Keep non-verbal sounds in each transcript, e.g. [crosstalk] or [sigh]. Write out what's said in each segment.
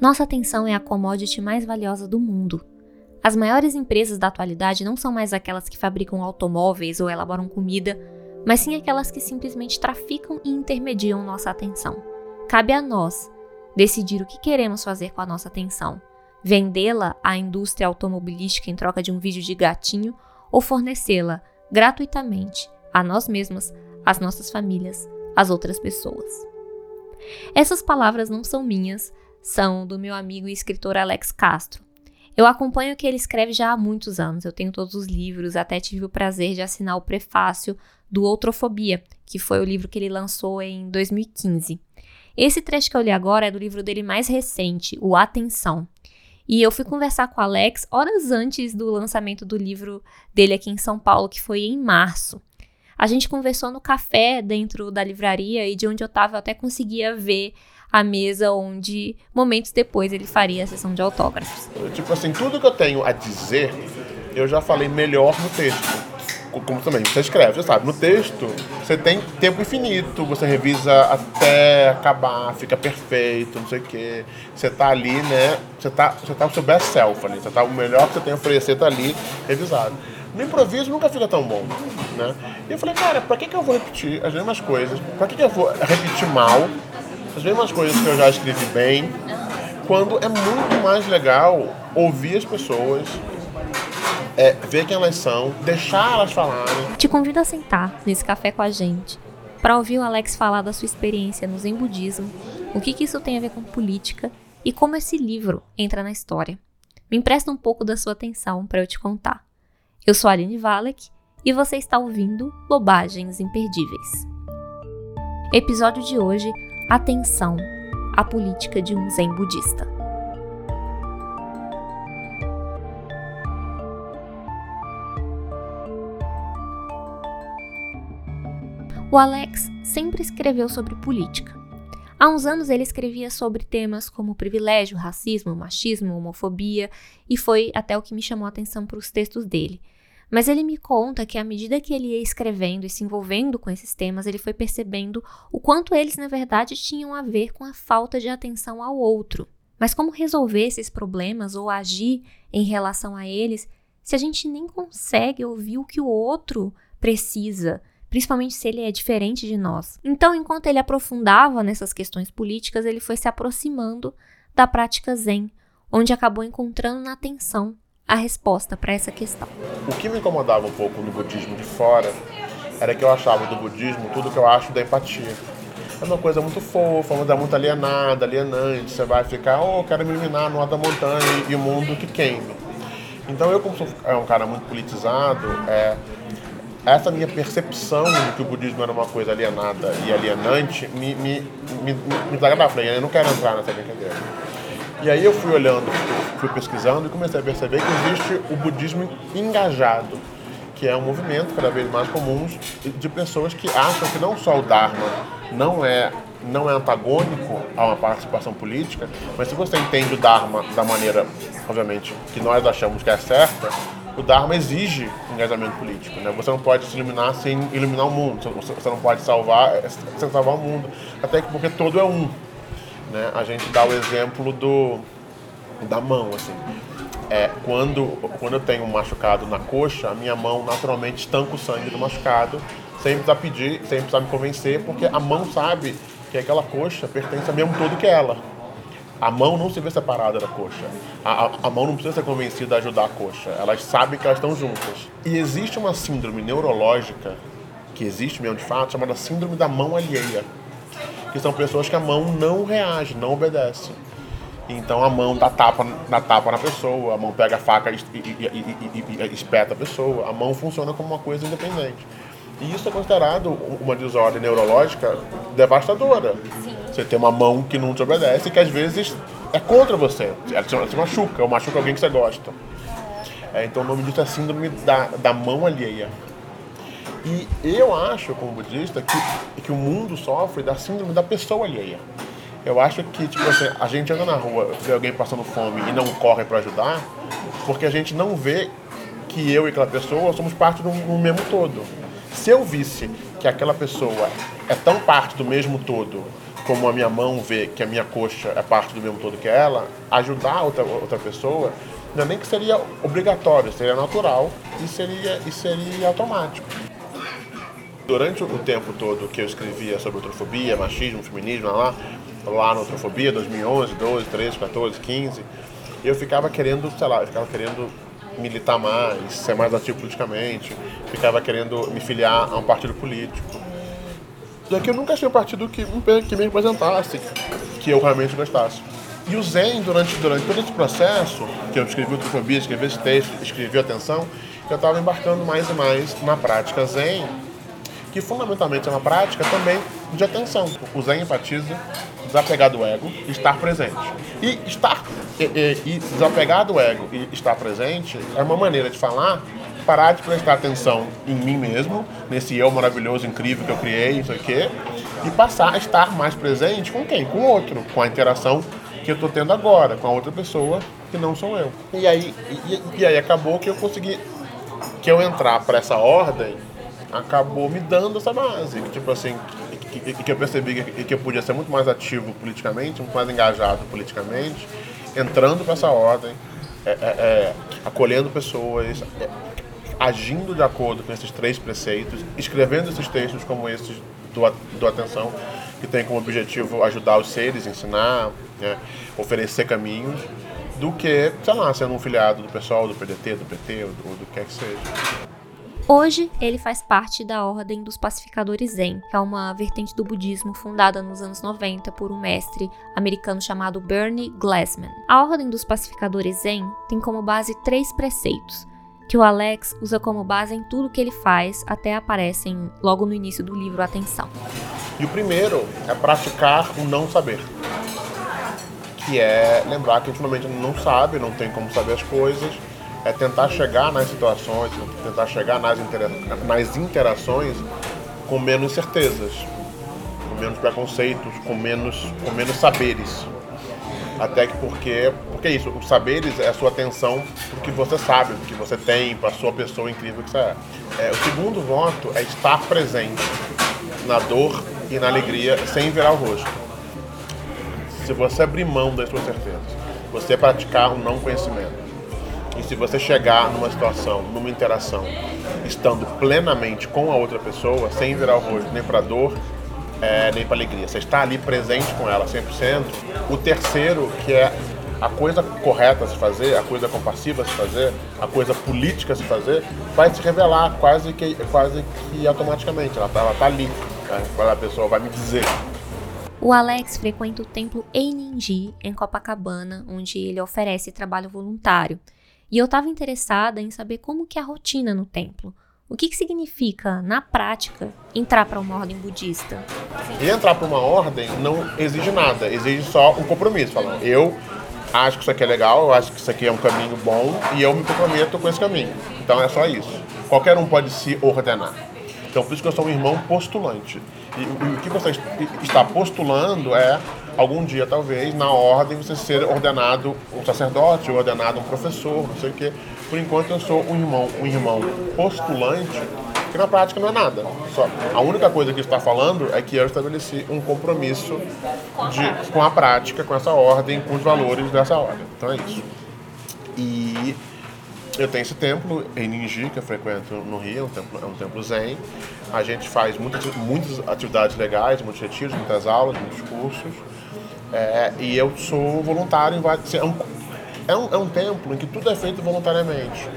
Nossa atenção é a commodity mais valiosa do mundo. As maiores empresas da atualidade não são mais aquelas que fabricam automóveis ou elaboram comida, mas sim aquelas que simplesmente traficam e intermediam nossa atenção. Cabe a nós decidir o que queremos fazer com a nossa atenção: vendê-la à indústria automobilística em troca de um vídeo de gatinho ou fornecê-la gratuitamente a nós mesmas, às nossas famílias, às outras pessoas. Essas palavras não são minhas, são do meu amigo e escritor Alex Castro. Eu acompanho o que ele escreve já há muitos anos, eu tenho todos os livros, até tive o prazer de assinar o prefácio do Outrofobia, que foi o livro que ele lançou em 2015. Esse trecho que eu li agora é do livro dele mais recente, o Atenção. E eu fui conversar com o Alex horas antes do lançamento do livro dele aqui em São Paulo, que foi em março. A gente conversou no café dentro da livraria e de onde eu estava eu até conseguia ver a mesa onde momentos depois ele faria a sessão de autógrafos. Tipo assim, tudo que eu tenho a dizer, eu já falei melhor no texto como também você escreve, você sabe, no texto você tem tempo infinito, você revisa até acabar, fica perfeito, não sei o quê. Você tá ali, né? Você tá, você tá o seu best self ali, você tá o melhor que você tem a oferecer tá ali revisado. No improviso nunca fica tão bom, né? E eu falei, cara, pra que, que eu vou repetir as mesmas coisas? Pra que, que eu vou repetir mal as mesmas coisas que eu já escrevi bem? Quando é muito mais legal ouvir as pessoas, é, ver quem elas são, deixar elas falarem. Te convido a sentar nesse café com a gente para ouvir o Alex falar da sua experiência no Zen Budismo, o que, que isso tem a ver com política e como esse livro entra na história. Me empresta um pouco da sua atenção para eu te contar. Eu sou Aline Valek e você está ouvindo Bobagens Imperdíveis. Episódio de hoje: Atenção, a política de um Zen budista. O Alex sempre escreveu sobre política. Há uns anos ele escrevia sobre temas como privilégio, racismo, machismo, homofobia, e foi até o que me chamou a atenção para os textos dele. Mas ele me conta que à medida que ele ia escrevendo e se envolvendo com esses temas, ele foi percebendo o quanto eles, na verdade, tinham a ver com a falta de atenção ao outro. Mas como resolver esses problemas ou agir em relação a eles se a gente nem consegue ouvir o que o outro precisa? principalmente se ele é diferente de nós. Então, enquanto ele aprofundava nessas questões políticas, ele foi se aproximando da prática Zen, onde acabou encontrando na atenção a resposta para essa questão. O que me incomodava um pouco no budismo de fora era que eu achava do budismo tudo que eu acho da empatia. É uma coisa muito fofa, uma coisa muito alienada, alienante. Você vai ficar, oh, eu quero me eliminar no alto da montanha e o mundo que queime. Então eu, como sou é um cara muito politizado, é, essa minha percepção de que o budismo era uma coisa alienada e alienante me, me, me, me desagradava. Eu não quero entrar nessa brincadeira. E aí eu fui olhando, fui pesquisando e comecei a perceber que existe o budismo engajado, que é um movimento cada vez mais comum de pessoas que acham que não só o Dharma não é não é antagônico a uma participação política, mas se você entende o Dharma da maneira, obviamente, que nós achamos que é certa, o Dharma exige engajamento político. Né? Você não pode se iluminar sem iluminar o mundo. Você não pode salvar sem salvar o mundo. Até que porque todo é um. Né? A gente dá o exemplo do da mão, assim. É, quando, quando eu tenho um machucado na coxa, a minha mão naturalmente estanca o sangue do machucado, sem precisar pedir, sem precisar me convencer, porque a mão sabe que aquela coxa pertence ao mesmo todo que ela. A mão não se vê separada da coxa. A, a, a, mão não precisa ser convencida a ajudar a coxa. Elas sabem que elas estão juntas. E existe uma síndrome neurológica, que existe mesmo de fato, chamada síndrome da mão alheia. Que são pessoas que a mão não reage, não obedece. Então a mão dá tapa, dá tapa na pessoa, a mão pega a faca e, e, e, e espeta a pessoa. A mão funciona como uma coisa independente. E isso é considerado uma desordem neurológica devastadora. Sim. Você tem uma mão que não te obedece e que às vezes é contra você. Ela te, machuca, ou machuca alguém que você gosta. É, então o nome disso é síndrome da, da mão alheia. E eu acho, como budista, que, que o mundo sofre da síndrome da pessoa alheia. Eu acho que, tipo assim, a gente anda na rua, vê alguém passando fome e não corre para ajudar, porque a gente não vê que eu e aquela pessoa somos parte do, do mesmo todo. Se eu visse que aquela pessoa é tão parte do mesmo todo como a minha mão vê que a minha coxa é parte do mesmo todo que ela, ajudar outra, outra pessoa, não é nem que seria obrigatório, seria natural e seria, e seria automático. Durante o tempo todo que eu escrevia sobre outrofobia, machismo, feminismo, lá, lá na outrofobia, 2011, 12, 13, 14, 15, eu ficava querendo, sei lá, eu ficava querendo militar mais, ser mais ativo politicamente, ficava querendo me filiar a um partido político. Só que eu nunca achei um partido que, que me representasse, que eu realmente gostasse. E o Zen, durante, durante todo esse processo, que eu escrevi o escrevi esse texto, escrevi Atenção, eu estava embarcando mais e mais na prática Zen, que fundamentalmente é uma prática também de atenção. O Zen enfatiza desapegar do ego e estar presente. E estar e, e, e desapegar do ego e estar presente é uma maneira de falar parar de prestar atenção em mim mesmo, nesse eu maravilhoso, incrível que eu criei, não sei o quê, e passar a estar mais presente com quem? Com o outro, com a interação que eu estou tendo agora, com a outra pessoa que não sou eu. E aí, e, e aí acabou que eu consegui, que eu entrar para essa ordem, acabou me dando essa base, que, tipo assim, que, que, eu percebi que, que eu podia ser muito mais ativo politicamente, muito mais engajado politicamente, entrando para essa ordem, é, é, é, acolhendo pessoas, é, agindo de acordo com esses três preceitos, escrevendo esses textos como esses do, do Atenção, que tem como objetivo ajudar os seres, ensinar, né, oferecer caminhos, do que, sei lá, sendo um filiado do pessoal, do PDT, do PT ou do, do que quer que seja. Hoje, ele faz parte da Ordem dos Pacificadores Zen, que é uma vertente do budismo fundada nos anos 90 por um mestre americano chamado Bernie Glassman. A Ordem dos Pacificadores Zen tem como base três preceitos, que o Alex usa como base em tudo que ele faz, até aparecem logo no início do livro Atenção. E o primeiro é praticar o não saber, que é lembrar que ultimamente não sabe, não tem como saber as coisas, é tentar chegar nas situações, tentar chegar nas, intera nas interações com menos certezas, com menos preconceitos, com menos, com menos saberes. Até que porque, porque é isso, os saberes é a sua atenção o que você sabe, o que você tem, para sua pessoa incrível que você é. é. O segundo voto é estar presente na dor e na alegria sem virar o rosto. Se você abrir mão das suas certezas, você praticar o não conhecimento, se você chegar numa situação, numa interação, estando plenamente com a outra pessoa, sem virar o rosto nem para dor, é, nem para alegria. Você está ali presente com ela 100%. O terceiro, que é a coisa correta a se fazer, a coisa compassiva a se fazer, a coisa política a se fazer, vai se revelar quase que, quase que automaticamente. Ela está tá ali. Né? A pessoa vai me dizer. O Alex frequenta o templo Eininji, em Copacabana, onde ele oferece trabalho voluntário. E eu estava interessada em saber como que é a rotina no templo. O que, que significa, na prática, entrar para uma ordem budista? Entrar para uma ordem não exige nada, exige só um compromisso. Falando, eu acho que isso aqui é legal, eu acho que isso aqui é um caminho bom e eu me comprometo com esse caminho. Então é só isso. Qualquer um pode se ordenar. Então por isso que eu sou um irmão postulante. E o que você está postulando é algum dia, talvez, na ordem, você ser ordenado um sacerdote, ordenado um professor, não sei o quê. Por enquanto, eu sou um irmão, um irmão postulante, que na prática não é nada. Só, a única coisa que está falando é que eu estabeleci um compromisso de, com a prática, com essa ordem, com os valores dessa ordem. Então é isso. E eu tenho esse templo em Ninji, que eu frequento no Rio, é um templo, é um templo zen. A gente faz muitas, muitas atividades legais, muitos retiros, muitas aulas, muitos cursos. É, e eu sou voluntário em vários. É um, é, um, é um templo em que tudo é feito voluntariamente.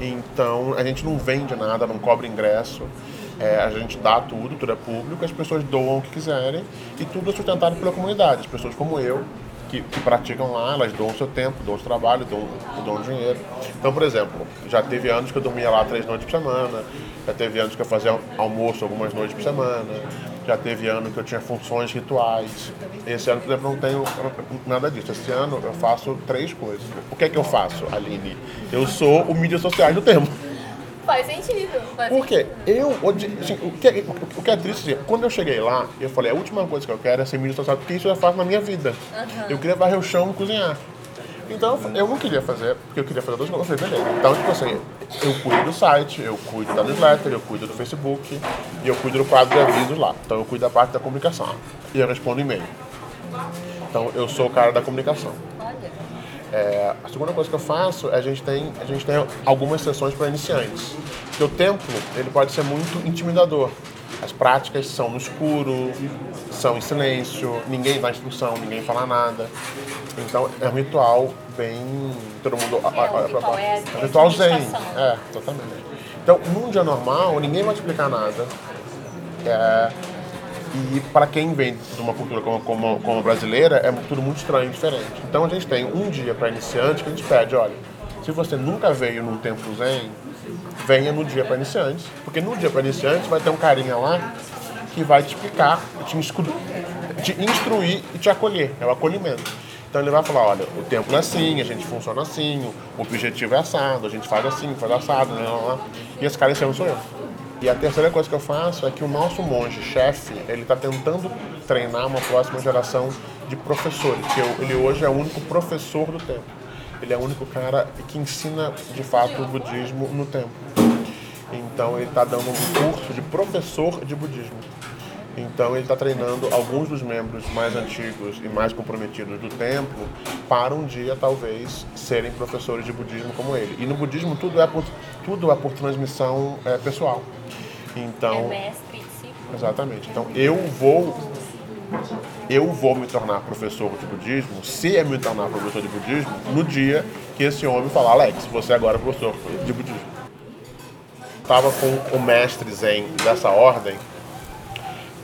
Então a gente não vende nada, não cobra ingresso. É, a gente dá tudo, tudo é público, as pessoas doam o que quiserem e tudo é sustentado pela comunidade. As pessoas como eu, que, que, praticam lá, elas doam seu tempo, doam o trabalho, doam, doam dinheiro. Então, por exemplo, já teve anos que eu dormia lá três noites por semana, já teve anos que eu fazia almoço algumas noites por semana, já teve ano que eu tinha funções rituais. Esse ano, por exemplo, não tenho nada disso. Esse ano eu faço três coisas. O que é que eu faço, Aline? Eu sou o mídia sociais do tempo. Faz sentido. Faz Por quê? Eu, assim, o, que, é, o que é triste, assim, quando eu cheguei lá, eu falei, a última coisa que eu quero é ser mídia social, porque isso eu faço na minha vida. Uhum. Eu queria varrer o chão e cozinhar. Então eu não queria fazer, porque eu queria fazer duas coisas. Eu falei, beleza. Então, tipo assim, eu cuido do site, eu cuido da newsletter, eu cuido do Facebook, e eu cuido do quadro de avisos lá. Então eu cuido da parte da comunicação. E eu respondo e-mail. Então eu sou o cara da comunicação. É, a segunda coisa que eu faço é a gente tem, a gente tem algumas sessões para iniciantes. Porque o templo ele pode ser muito intimidador. As práticas são no escuro, são em silêncio, ninguém dá instrução, ninguém fala nada. Então é um ritual bem. Todo mundo. É, o ritual é, é um ritual zen. É, totalmente. Então, num dia normal, ninguém vai te explicar nada. É, e para quem vem de uma cultura como, como, como a brasileira, é tudo muito estranho e diferente. Então a gente tem um dia para iniciante que a gente pede, olha, se você nunca veio num templo zen, venha no dia para iniciantes, porque no dia para iniciantes vai ter um carinha lá que vai te explicar, te, instru- te instruir e te acolher, é o acolhimento. Então ele vai falar, olha, o templo é assim, a gente funciona assim, o objetivo é assado, a gente faz assim, faz assado, né, lá, lá. e esse cara esse ano sou eu. E a terceira coisa que eu faço é que o nosso monge chefe, ele está tentando treinar uma próxima geração de professores, que eu- ele hoje é o único professor do templo. Ele é o único cara que ensina de fato o budismo no templo. Então ele está dando um curso de professor de budismo. Então ele está treinando alguns dos membros mais antigos e mais comprometidos do templo para um dia talvez serem professores de budismo como ele. E no budismo tudo é por, tudo é por transmissão é, pessoal. É Então, mestre discípulo. exatamente. Então eu vou eu vou me tornar professor de budismo, se eu me tornar professor de budismo, no dia que esse homem falar, Alex, você agora é professor de budismo. Estava com o mestre Zen dessa ordem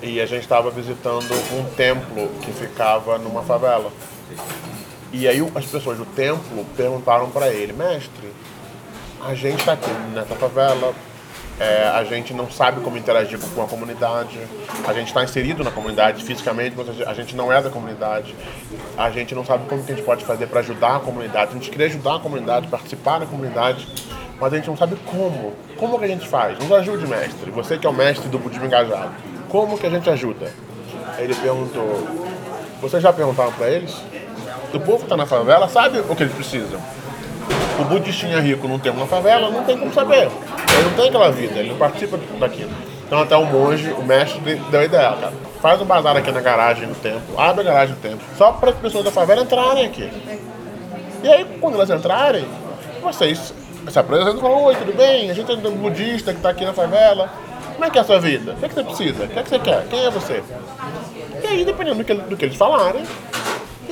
e a gente estava visitando um templo que ficava numa favela. E aí as pessoas do templo perguntaram para ele, mestre, a gente está aqui nessa favela, é, a gente não sabe como interagir com a comunidade, a gente está inserido na comunidade fisicamente, mas a gente- a gente não é da comunidade, a gente não sabe como que a gente pode fazer para ajudar a comunidade, a gente queria ajudar a comunidade, participar da comunidade, mas a gente não sabe como. Como que a gente faz? Nos ajude, mestre. Você que é o mestre do budismo engajado. Como que a gente ajuda? Aí ele perguntou, vocês já perguntaram para eles? O povo que está na favela sabe o que eles precisam. O budistinha rico não tem uma favela, não tem como saber. Ele não tem aquela vida, ele não participa daquilo. Então até o monge, o mestre, de- deu ideia, cara. Faz um bazar aqui na garagem do templo, abre a garagem do templo, só para as pessoas da favela entrarem aqui. E aí, quando elas entrarem, vocês se apresentam e falam, oi, tudo bem? A gente é um budista que está aqui na favela. Como é que é a sua vida? O que, é que você precisa? O que é que você quer? Quem é você? E aí, dependendo do que, do que eles falarem,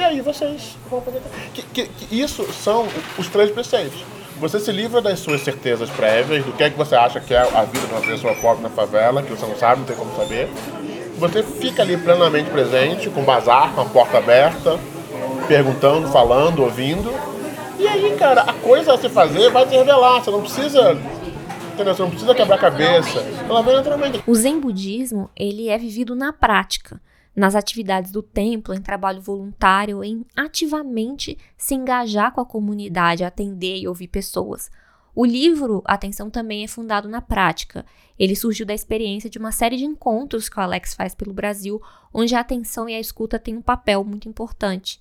e aí vocês vão fazer. Que, que- que isso são os três preceitos. Você se livra das suas certezas prévias, do que é que você acha que é a vida de uma pessoa pobre na favela, que você não sabe, não tem como saber. Você fica ali plenamente presente, com bazar, com a porta aberta, perguntando, falando, ouvindo. E aí, cara, a coisa a se fazer vai se revelar. Você não precisa. Entendeu? Você não precisa quebrar a cabeça. Ela vem naturalmente. O Zen budismo, ele é vivido na prática, nas atividades do templo, em trabalho voluntário, em ativamente se engajar com a comunidade, atender e ouvir pessoas. O livro Atenção também é fundado na prática. Ele surgiu da experiência de uma série de encontros que o Alex faz pelo Brasil, onde a atenção e a escuta têm um papel muito importante.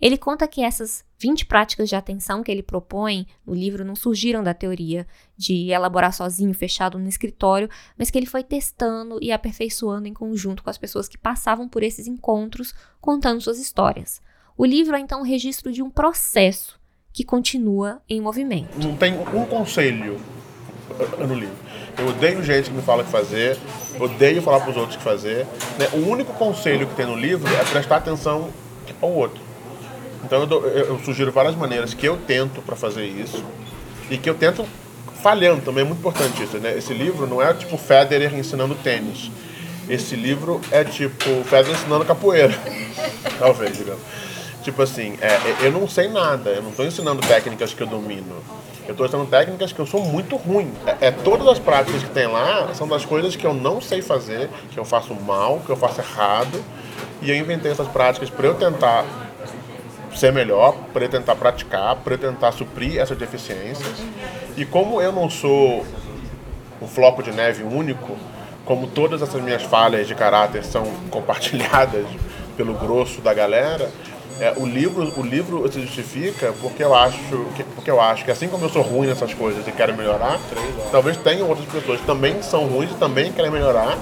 Ele conta que essas 20 práticas de atenção que ele propõe no livro não surgiram da teoria de elaborar sozinho, fechado no escritório, mas que ele foi testando e aperfeiçoando em conjunto com as pessoas que passavam por esses encontros, contando suas histórias. O livro é então um registro de um processo que continua em movimento. não tem um conselho uh, no livro. Eu odeio gente que me fala o que fazer, odeio falar para os outros o que fazer. né? O único conselho que tem no livro é prestar atenção ao outro. Então eu, dou- eu- sugiro várias maneiras que eu tento para fazer isso e que eu tento falhando também é muito importante isso. Né? Esse livro não é tipo Federer ensinando tênis. Esse livro é tipo Federer ensinando capoeira, [laughs] talvez, digamos. Tipo assim, é, eu não sei nada, eu não estou ensinando técnicas que eu domino. Eu estou ensinando técnicas que eu sou muito ruim. É, é todas as práticas que tem lá são das coisas que eu não sei fazer, que eu faço mal, que eu faço errado. E eu inventei essas práticas para eu tentar ser melhor, para tentar praticar, para tentar suprir essas deficiências. E como eu não sou um floco de neve único, como todas essas minhas falhas de caráter são [laughs] compartilhadas pelo grosso da galera, É, o livro, o livro se justifica porque eu acho que, porque eu acho que assim como eu sou ruim nessas coisas e quero melhorar, talvez tenham outras pessoas que também são ruins e também querem melhorar,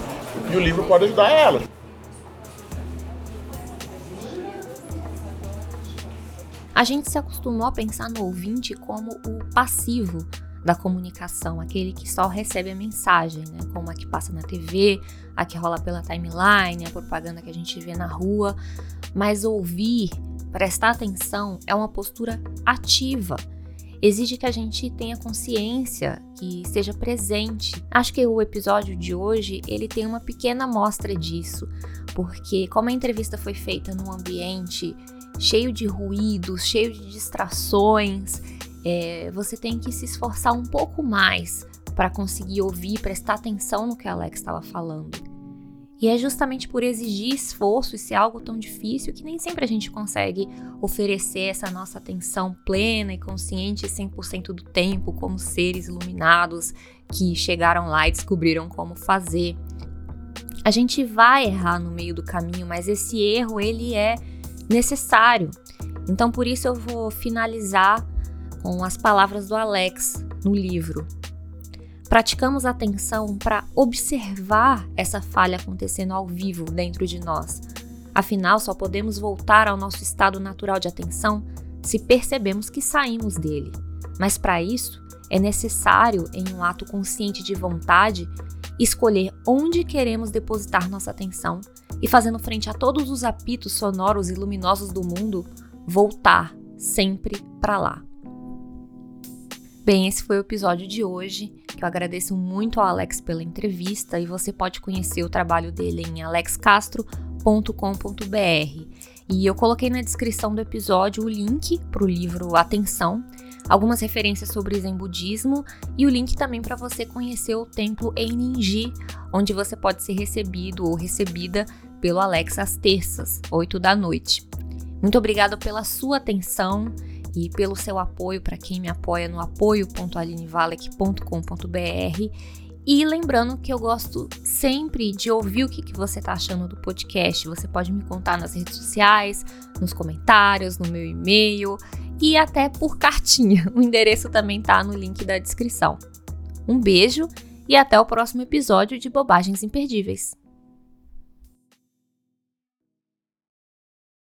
e o livro pode ajudar elas. A gente se acostumou a pensar no ouvinte como o passivo da comunicação, aquele que só recebe a mensagem, né? Como a que passa na TV, a que rola pela timeline, a propaganda que a gente vê na rua. Mas ouvir, prestar atenção, é uma postura ativa. Exige que a gente tenha consciência, que esteja presente. Acho que o episódio de hoje ele tem uma pequena amostra disso, porque como a entrevista foi feita num ambiente cheio de ruídos, cheio de distrações. É, você tem que se esforçar um pouco mais para conseguir ouvir prestar atenção no que a Alex estava falando. E é justamente por exigir esforço e ser algo tão difícil que nem sempre a gente consegue oferecer essa nossa atenção plena e consciente 100% do tempo, como seres iluminados que chegaram lá e descobriram como fazer. A gente vai errar no meio do caminho, mas esse erro ele é necessário. Então, por isso, eu vou finalizar com as palavras do Alex no livro. Praticamos atenção para observar essa falha acontecendo ao vivo dentro de nós. Afinal, só podemos voltar ao nosso estado natural de atenção se percebemos que saímos dele. Mas para isso, é necessário, em um ato consciente de vontade, escolher onde queremos depositar nossa atenção e, fazendo frente a todos os apitos sonoros e luminosos do mundo, voltar sempre para lá. Bem, esse foi o episódio de hoje, que eu agradeço muito ao Alex pela entrevista e você pode conhecer o trabalho dele em alexcastro.com.br. E eu coloquei na descrição do episódio o link para o livro Atenção, algumas referências sobre Zen Budismo e o link também para você conhecer o templo Eininji, onde você pode ser recebido ou recebida pelo Alex às terças, 8 da noite. Muito obrigada pela sua atenção e pelo seu apoio para quem me apoia no apoio.alinevalek.com.br. E lembrando que eu gosto sempre de ouvir o que, que você está achando do podcast. Você pode me contar nas redes sociais, nos comentários, no meu e-mail e até por cartinha. [laughs] O endereço também está no link da descrição. Um beijo e até o próximo episódio de Bobagens Imperdíveis.